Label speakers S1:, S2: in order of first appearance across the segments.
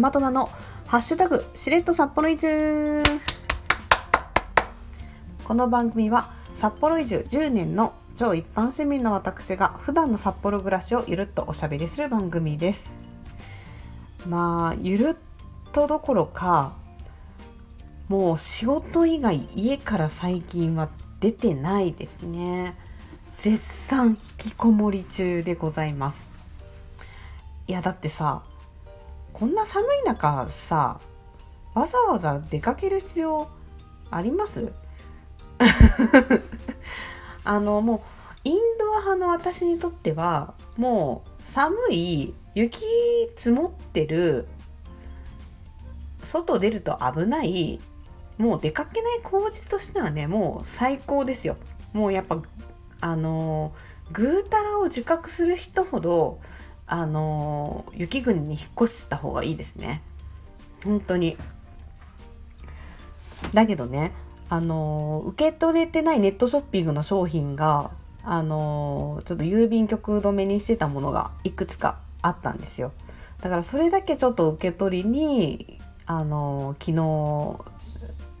S1: 大和菜のハッシュタグしれっと札幌移住。この番組は札幌移住10年の超一般市民の私が普段の札幌暮らしをゆるっとおしゃべりする番組です。まあゆるっとどころかもう仕事以外家から最近は出てないですね。絶賛引きこもり中でございます。いやだってさこんな寒い中さわざわざ出かける必要あります？あのもうインドア派の私にとってはもう寒い雪積もってる外出ると危ないもう出かけない口実としてはねもう最高ですよ。もうやっぱあのぐうたらを自覚する人ほどあの雪国に引っ越した方がいいですね。本当に。だけどねあの受け取れてないネットショッピングの商品があのちょっと郵便局止めにしてたものがいくつかあったんですよ。だからそれだけちょっと受け取りにあの昨日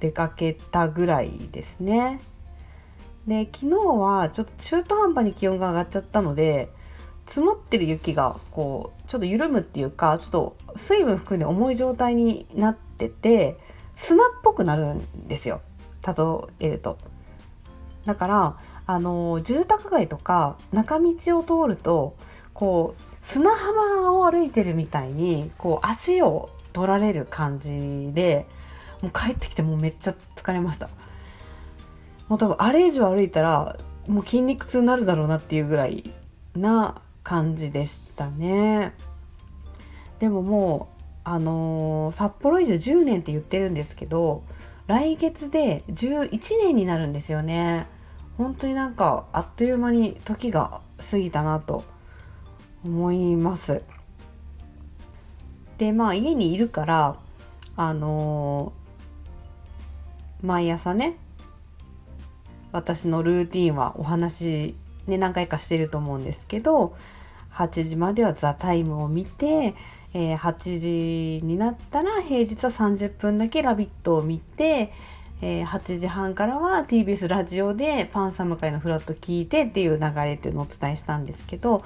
S1: 出かけたぐらいですね。で昨日はちょっと中途半端に気温が上がっちゃったので積もってる雪がこうちょっと緩むっていうかちょっと水分含んで重い状態になってて砂っぽくなるんですよ例えると。だからあの住宅街とか中道を通るとこう砂浜を歩いてるみたいにこう足を取られる感じでもう帰ってきてもうめっちゃ疲れましたもう多分あれ以上歩いたらもう筋肉痛になるだろうなっていうぐらいな感じでしたね。でももうあのー、札幌以上10年って言ってるんですけど来月で11年になるんですよね。本当になんかあっという間に時が過ぎたなと思います。でまあ家にいるからあのー、毎朝ね私のルーティンはお話ね何回かしてると思うんですけど8時までは「ザタイムを見て、えー、8時になったら平日は30分だけ「ラビット!」を見て、えー、8時半からは TBS ラジオで「パンサム会のフラット」聞いてっていう流れっていうのをお伝えしたんですけど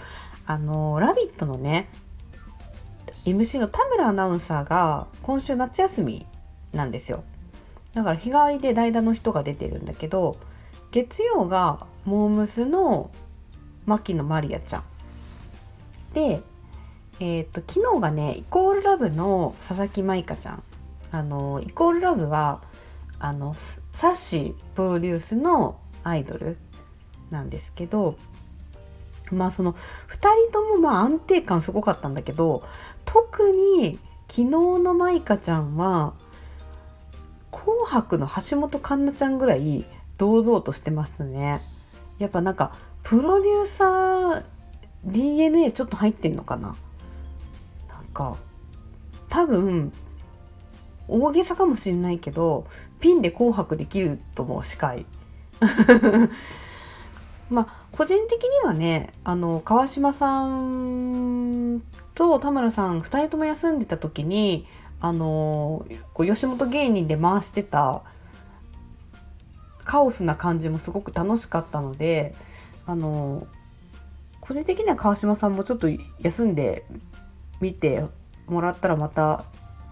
S1: あのー「ラビット!」のね MC の田村アナウンサーが今週夏休みなんですよだから日替わりで代打の人が出てるんだけど月曜がモームスの牧野マリアちゃんで、えーと、昨日がねイコールラブの佐々木舞香ちゃんあのイコールラブはあのサッシープロデュースのアイドルなんですけどまあその2人ともまあ安定感すごかったんだけど特に昨日の舞香ちゃんは「紅白」の橋本環奈ちゃんぐらい堂々としてましたね。やっぱなんかプロデューサー DNA ちょっと入ってんのかな？なんか多分大げさかもしんないけどピンで紅白できると思う司会 まあ個人的にはねあの川島さんと田村さん2人とも休んでた時にあのこう吉本芸人で回してたカオスな感じもすごく楽しかったのであの個人的には川島さんもちょっと休んでみてもらったらまた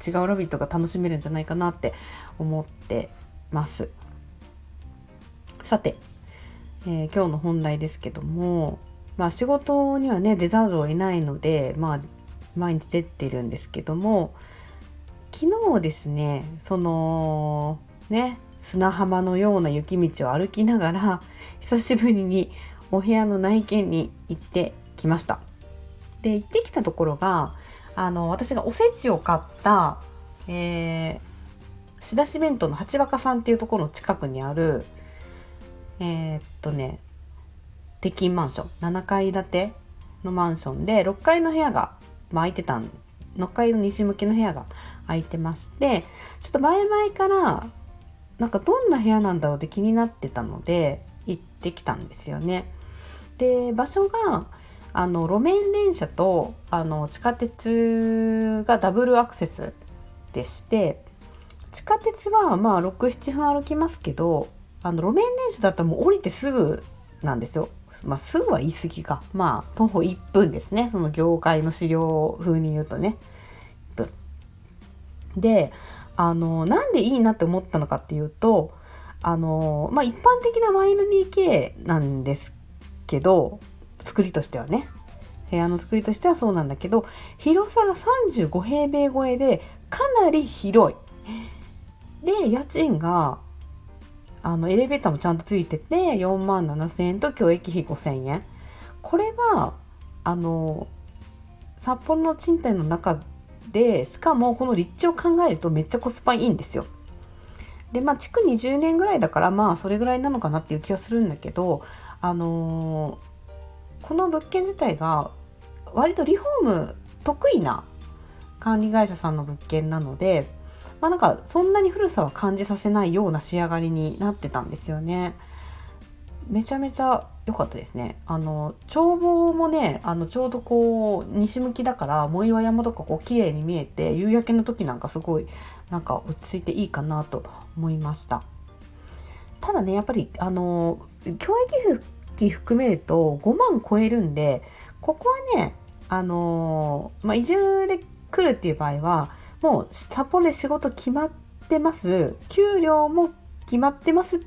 S1: 違う「ラビット!」が楽しめるんじゃないかなって思ってます。さて、えー、今日の本題ですけども、まあ、仕事にはね出ざるを得ないので、まあ、毎日出てるんですけども昨日ですねそのね砂浜のような雪道を歩きながら久しぶりにお部屋の内見に行ってきました。で行ってきたところがあの私がおせちを買った、えー、仕出し弁当の八若さんっていうところの近くにあるえー、っとね鉄筋マンション7階建てのマンションで6階の部屋が、まあ、空いてたん6階の西向きの部屋が空いてましてちょっと前々からなんかどんな部屋なんだろうって気になってたので行ってきたんですよね。で場所があの路面電車とあの地下鉄がダブルアクセスでして地下鉄はまあ67分歩きますけどあの路面電車だったらもう降りてすぐなんですよ。まあ、すぐは言い過ぎか。まあ、徒歩1分ですね。その業界の資料風に言うとね。1分。で、あの、なんでいいなって思ったのかっていうと、あの、まあ、一般的な 1LDK なんですけど、作りとしてはね。部屋の作りとしてはそうなんだけど、広さが35平米超えで、かなり広い。で、家賃があのエレベーターもちゃんとついてて4万7,000円と教育費5,000円これはあの札幌の賃貸の中でしかもこの立地を考えるとめっちゃコスパいいんですよ。でまあ築20年ぐらいだからまあそれぐらいなのかなっていう気はするんだけどあのー、この物件自体が割とリフォーム得意な管理会社さんの物件なのでまあ、なんかそんなに古さは感じさせないような仕上がりになってたんですよね。めちゃめちゃ良かったですね。あの眺望もねあのちょうどこう西向きだから藻岩山とかこう綺麗に見えて夕焼けの時なんかすごいなんか落ち着いていいかなと思いました。ただねやっぱりあの教育費含めると5万超えるんでここはねあのまあ、移住で来るっていう場合はもう札幌で仕事決まってます。給料も決まってます。っ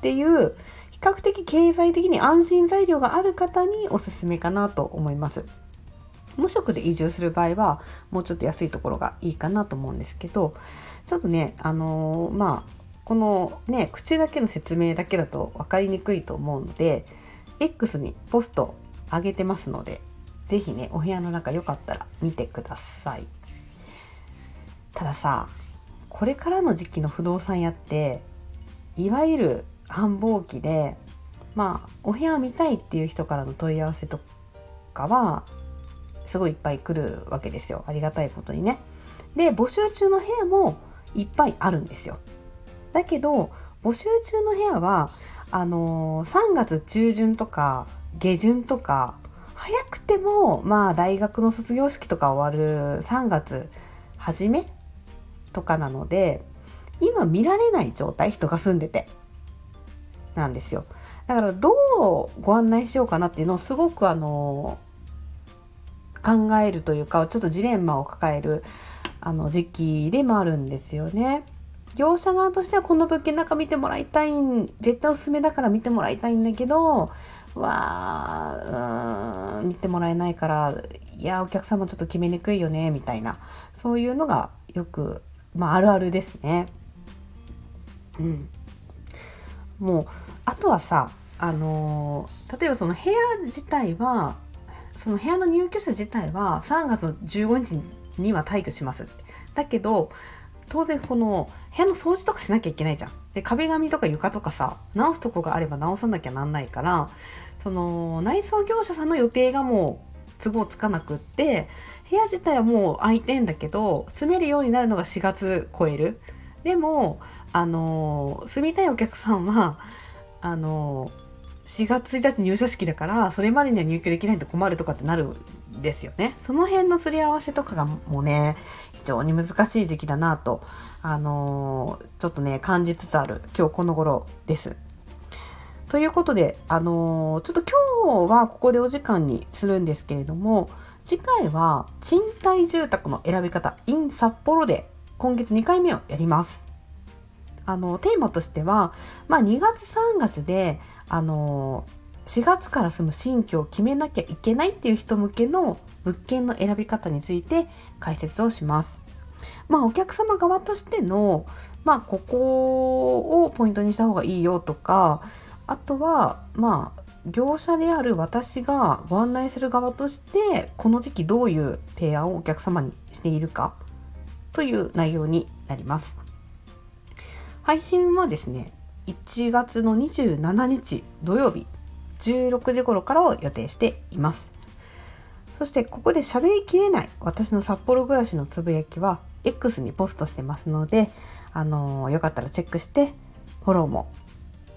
S1: ていう比較的経済的に安心材料がある方におすすめかなと思います。無職で移住する場合はもうちょっと安いところがいいかなと思うんですけどちょっとねあのー、まあこのね口だけの説明だけだと分かりにくいと思うので X にポスト上げてますので是非ねお部屋の中よかったら見てください。たださこれからの時期の不動産屋っていわゆる繁忙期でまあお部屋見たいっていう人からの問い合わせとかはすごいいっぱい来るわけですよありがたいことにね。で募集中の部屋もいっぱいあるんですよ。だけど募集中の部屋はあのー、3月中旬とか下旬とか早くてもまあ大学の卒業式とか終わる3月初めとかなので今見られない状態人が住んでてなんですよだからどうご案内しようかなっていうのをすごくあの考えるというかちょっとジレンマを抱えるあの時期でもあるんですよね。業者側としてはこの物件なんか見てもらいたいん絶対おすすめだから見てもらいたいんだけどわあ見てもらえないからいやお客様ちょっと決めにくいよねみたいなそういうのがよくまあ、あるあるですね。うん。もうあとはさあのー、例えばその部屋自体はその部屋の入居者自体は3月の15日には退去しますだけど当然この部屋の掃除とかしなきゃいけないじゃん。で壁紙とか床とかさ直すとこがあれば直さなきゃなんないからその内装業者さんの予定がもう都合つかなくって部屋自体はもう空いてんだけど住めるようになるのが4月超えるでもあの住みたいお客さんはあの4月1日入社式だからそれまでには入居できないと困るとかってなるですよねその辺のすり合わせとかがもうね非常に難しい時期だなとあのちょっとね感じつつある今日この頃ですということであのちょっと今日はここでお時間にするんですけれども次回は賃貸住宅の選び方 in 札幌で今月2回目をやります。あの、テーマとしては、まあ2月3月で、あの、4月から住む新居を決めなきゃいけないっていう人向けの物件の選び方について解説をします。まあお客様側としての、まあここをポイントにした方がいいよとか、あとは、まあ業者である私がご案内する側としてこの時期どういう提案をお客様にしているかという内容になります。配信はですね1月の27日土曜日16時頃からを予定しています。そしてここで喋りきれない私の札幌暮らしのつぶやきは X にポストしてますので、あのー、よかったらチェックしてフォローも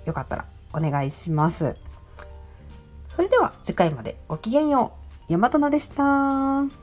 S1: よかったらお願いします。それでは次回までごきげんよう。大和菜でした。